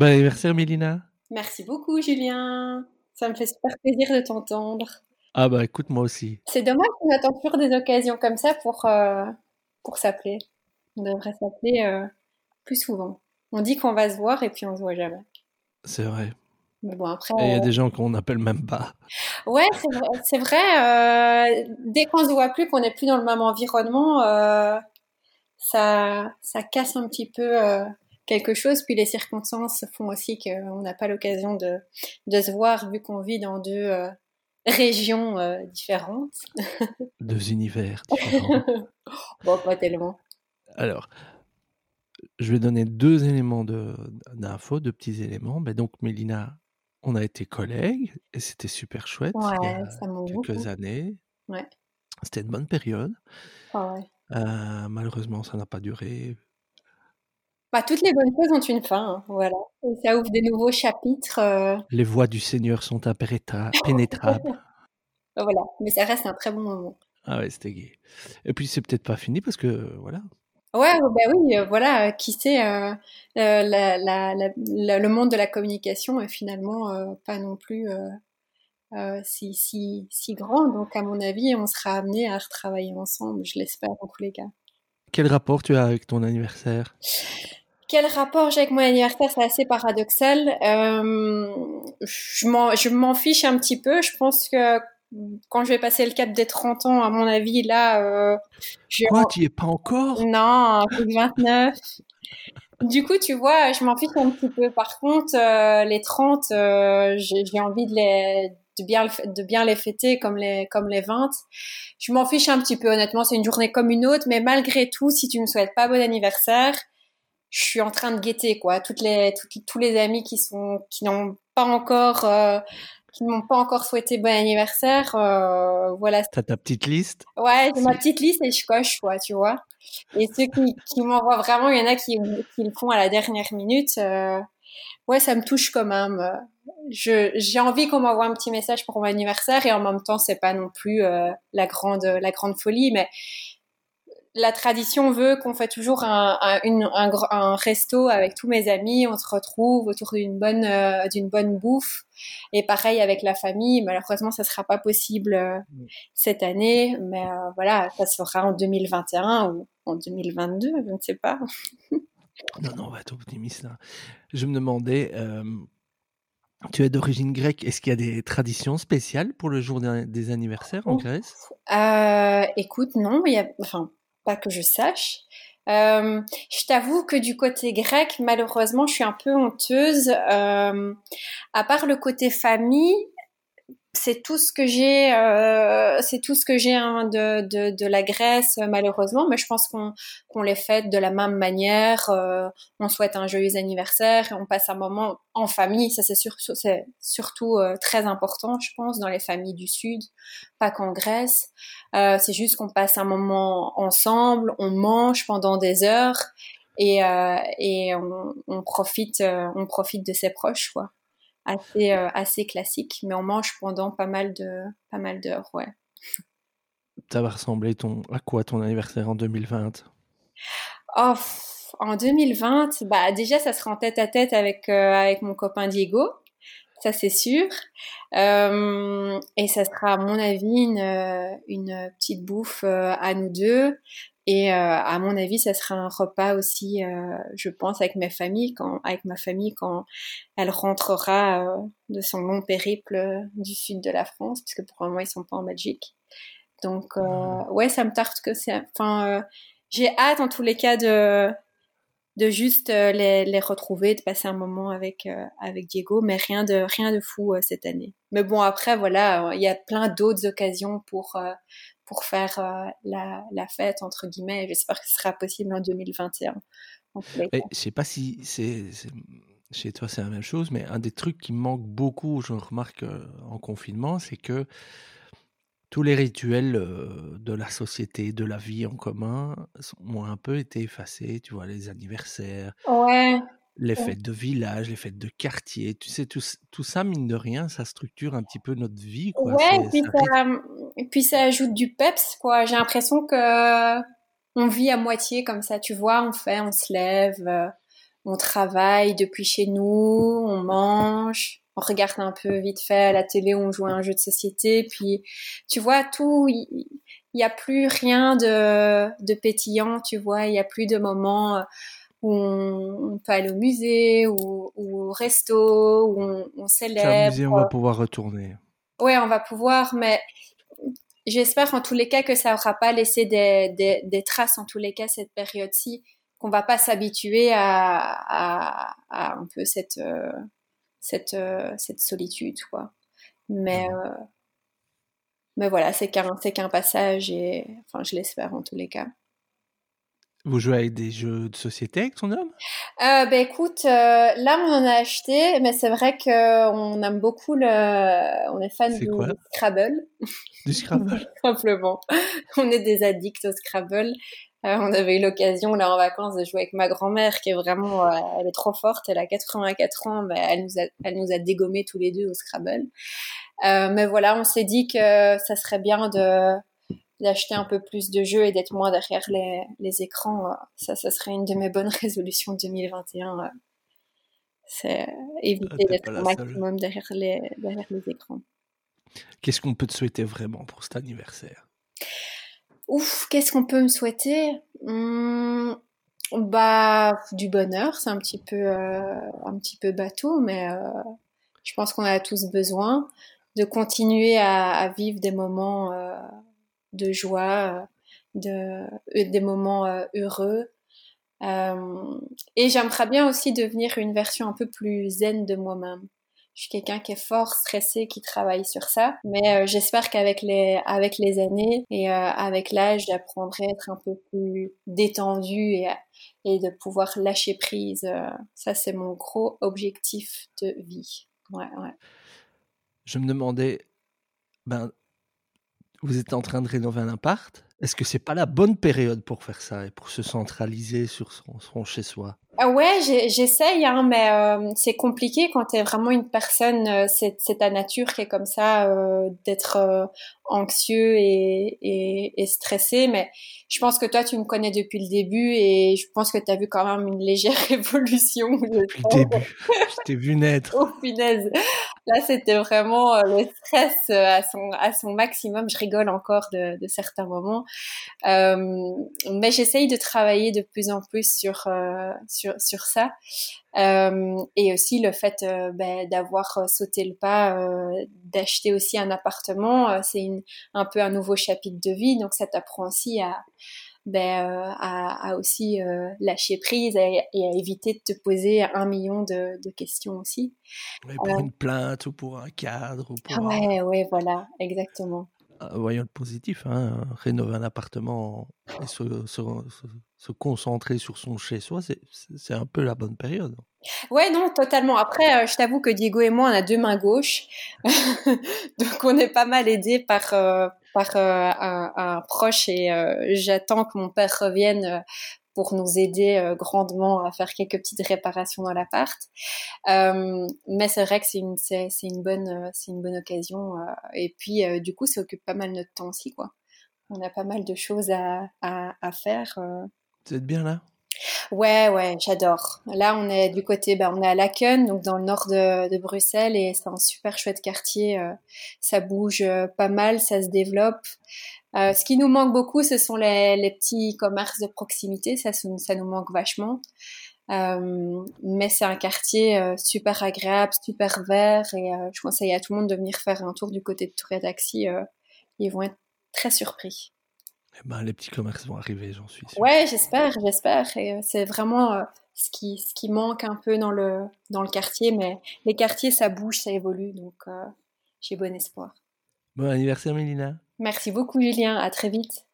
Bon anniversaire, Mélina. Merci beaucoup, Julien. Ça me fait super plaisir de t'entendre. Ah bah écoute, moi aussi. C'est dommage qu'on n'attend toujours des occasions comme ça pour, euh, pour s'appeler. On devrait s'appeler euh, plus souvent. On dit qu'on va se voir et puis on se voit jamais. C'est vrai. Mais bon, après. Il y a des gens qu'on n'appelle même pas. Ouais, c'est vrai. euh, dès qu'on se voit plus, qu'on n'est plus dans le même environnement, ça, ça casse un petit peu quelque chose. Puis les circonstances font aussi qu'on n'a pas l'occasion de, de se voir vu qu'on vit dans deux euh, régions euh, différentes. Deux univers différents. Bon, pas tellement. Alors, je vais donner deux éléments de- d'infos, deux petits éléments. Ben donc, Mélina, on a été collègues et c'était super chouette il y Ouais, a ça quelques beaucoup. années. Ouais. C'était une bonne période. Ah ouais. Euh, malheureusement, ça n'a pas duré. Bah, toutes les bonnes choses ont une fin, hein, voilà. Et ça ouvre des nouveaux chapitres. euh, Les voies du Seigneur sont impénétra- pénétrables. voilà. Mais ça reste un très bon moment. Ah ouais, c'était gay. Et puis, c'est peut-être pas fini parce que, voilà, Ouais, bah oui, euh, voilà, euh, qui sait, euh, euh, la, la, la- la- le monde de la communication est finalement euh, pas non plus euh, euh, si, si, si grand. Donc, à mon avis, on sera amené à retravailler ensemble, je l'espère, en tous les cas. quel rapport tu as avec ton anniversaire? Quel rapport j'ai avec mon anniversaire? C'est assez paradoxal. Euh, je m'en, fiche un petit peu. Je pense que quand je vais passer le cap des 30 ans, à mon avis, là, euh, je Quoi, tu y es pas encore? Non, plus de 29. Du coup, tu vois, je m'en fiche un petit peu. Par contre, euh, les 30, euh, j'ai envie de les de bien, de bien les fêter comme les, comme les 20. Je m'en fiche un petit peu, honnêtement. C'est une journée comme une autre. Mais malgré tout, si tu me souhaites pas bon anniversaire, je suis en train de guetter, quoi. Toutes les, toutes- tous les amis qui sont, qui n'ont pas encore, euh, qui m'ont pas encore souhaité bon anniversaire, euh, voilà, T'as ta petite liste? Ouais, j'ai ma petite liste et je coche, quoi, tu vois. Et ceux qui, qui m'envoient vraiment, il y en a qui, qui le font à la dernière minute. euh, ouais, ça me touche quand même. Je, j'ai envie qu'on m'envoie un petit message pour mon anniversaire et en même temps, c'est pas non plus euh, la grande, la grande folie, mais la tradition veut qu'on fait toujours un, un, une, un, gr- un resto avec tous mes amis. On se retrouve autour d'une bonne, euh, d'une bonne bouffe. Et pareil avec la famille. Malheureusement, ça sera pas possible euh, cette année, mais euh, voilà, ça sera en 2021 ou en 2022, je ne sais pas. Non, non, on va être optimiste là. Je me demandais, tu es d'origine grecque, est-ce qu'il y a des traditions spéciales pour le jour des anniversaires en. Grèce? Euh, écoute, non, il y a, enfin, pas que je sache. Euh, je t'avoue que du côté grec, malheureusement, je suis un peu honteuse. Euh, à part le côté famille, c'est tout ce que j'ai, euh, c'est tout ce que j'ai hein, de, de, de la Grèce, euh, malheureusement. Mais je pense qu'on les fête de la même manière. euh, on souhaite un joyeux anniversaire on passe un moment en famille. Ça, c'est sur, c'est surtout euh, très important, je pense, dans les familles du Sud, pas qu'en Grèce. Euh, c'est juste qu'on passe un moment ensemble, on mange pendant des heures et, euh, et on, on profite, on profite de ses proches, quoi. Assez, euh, assez classique, mais on mange pendant pas mal de, pas mal d'heures, ouais. Ça va ressembler ton, à quoi ton anniversaire en 2020 Oh, en 2020, bah déjà ça sera en tête à tête avec euh, avec mon copain Diego, ça c'est sûr. Euh, et ça sera à mon avis une une petite bouffe à nous deux. Et euh, à mon avis, ça sera un repas aussi, euh, je pense, avec ma famille quand avec ma famille quand elle rentrera euh, de son long périple du sud de la France, puisque pour le moment ils sont pas en Belgique. Donc euh, ouais, ça me tarte que c'est, enfin. j'ai hâte en tous les cas de de juste les, les retrouver, de passer un moment avec avec Diego, mais rien de rien de fou cette année. Mais bon après voilà, il y a plein d'autres occasions pour pour faire euh, la, la fête entre guillemets. J'espère que ce sera possible en 2021. En tous les Et cas. Je sais pas si c'est chez toi c'est la même chose, mais un des trucs qui me manque beaucoup, je remarque euh, en confinement, c'est que tous les rituels euh, de la société, de la vie en commun, sont- ont un peu été effacés. Tu vois, les anniversaires, Ouais, les ouais. fêtes de village, les fêtes de quartier. Tu sais, tout, ça, mine de rien, ça structure un petit peu notre vie, quoi. Ouais, et puis ça rythme. ça, et puis ça ajoute du peps, quoi. J'ai l'impression que on vit à moitié comme ça, tu vois. On fait, on se lève, euh, on travaille depuis chez nous, on mange, on regarde un peu vite fait à la télé, on joue à un jeu de société, puis tu vois tout, il n'y a plus rien de, de pétillant, tu vois, il n'y a plus de moments où on, peut aller au musée ou, au resto, où on, on célèbre. Musée, on va pouvoir retourner. Oui, on va pouvoir, mais j'espère en tous les cas que ça aura pas laissé des, des, des traces en tous les cas cette période-ci, qu'on va pas s'habituer à, à, à, un peu cette euh, cette euh, cette solitude quoi. Mais mmh. euh, mais voilà, c'est qu'un c'est qu'un passage et enfin je l'espère en tous les cas. Vous jouez avec des jeux de société avec ton homme? Euh, Ben écoute, euh, là on en a acheté, mais c'est vrai qu'on aime beaucoup le, on est fan du Scrabble. Du Scrabble? Simplement, on est des addicts au Scrabble. Euh, on avait eu l'occasion là en vacances de jouer avec ma grand-mère qui est vraiment, euh, elle est trop forte, elle a 84 ans, mais elle nous a, elle nous a dégommé tous les deux au Scrabble. Euh, mais voilà, on s'est dit que ça serait bien de d'acheter un peu plus de jeux et d'être moins derrière les, les écrans. Euh, ça, ça serait une de mes bonnes résolutions 2021. Euh, c'est éviter ah, d'être au maximum derrière les, derrière les écrans. Qu'est-ce qu'on peut te souhaiter vraiment pour cet anniversaire? Ouf, qu'est-ce qu'on peut me souhaiter? Hmm, Bah, du bonheur, c'est un petit peu, euh, un petit peu bateau, mais je pense qu'on a tous besoin de continuer à, à vivre des moments de joie, de, euh, des moments euh, heureux. Euh, et j'aimerais bien aussi devenir une version un peu plus zen de moi-même. Je suis quelqu'un qui est fort stressé, qui travaille sur ça, mais j'espère qu'avec les avec les années et avec l'âge, j'apprendrai à être un peu plus détendu et, et de pouvoir lâcher prise. ça, c'est mon gros objectif de vie. Ouais, ouais. Je me demandais, ben, vous êtes en train de rénover un appart. Est-ce que c'est pas la bonne période pour faire ça et pour se centraliser sur son, chez-soi? Ouais, j'essaye, hein, mais euh, c'est compliqué quand tu es vraiment une personne, euh, c'est ta nature qui est comme ça, euh, d'être anxieux et, et, et, stressé. Mais je pense que toi, tu me connais depuis le début et je pense que tu as vu quand même une légère évolution. Depuis le début, je t'ai vu naître. Oh punaise Là, c'était vraiment le stress à son, à son maximum. Je rigole encore de, de certains moments. Mais j'essaye de travailler de plus en plus sur, euh, sur, sur ça. Euh, et aussi le fait ben, d'avoir sauté le pas, d'acheter aussi un appartement, c'est un peu un nouveau chapitre de vie. Donc ça t'apprend aussi à, ben, euh, à, aussi euh, lâcher prise et, à éviter de te poser un million de, questions aussi. pour euh, une plainte ou pour un cadre. Ou pour ah ouais, ouais, voilà, exactement. Voyons le positif, hein, rénover un appartement et se, se, concentrer sur son chez-soi, c'est un peu la bonne période. Ouais, non, totalement. Après, je t'avoue que Diego et moi, on a deux mains gauches, donc on est pas mal aidés par par euh, un, proche et euh, j'attends que mon père revienne euh, pour nous aider grandement à faire quelques petites réparations dans l'appart. mais c'est vrai que c'est une, c'est, une bonne, c'est une bonne occasion. et puis, du coup, ça occupe pas mal notre temps aussi, quoi. On a pas mal de choses à, à, à faire. Vous êtes bien là? Ouais, ouais, j'adore. Là, on est du côté, bah, on est à Laken, donc dans le nord de, de Bruxelles, et c'est un super chouette quartier. Euh, ça bouge euh, pas mal, ça se développe. Euh, ce qui nous manque beaucoup, ce sont les, les petits commerces de proximité. Ça, ça nous manque vachement. Euh, mais c'est un quartier super agréable, super vert, et je conseille à tout le monde de venir faire un tour du côté de Touré Taxi. ils vont être très surpris. Eh ben, les petits commerces vont arriver, j'en suis sûr. Ouais, j'espère, j'espère. Et euh, c'est vraiment euh, ce, qui, ce qui manque un peu dans le, dans le quartier. Mais les quartiers, ça bouge, ça évolue. Donc, euh, j'ai bon espoir. Bon anniversaire, Mélina. Merci beaucoup, Julien. À très vite.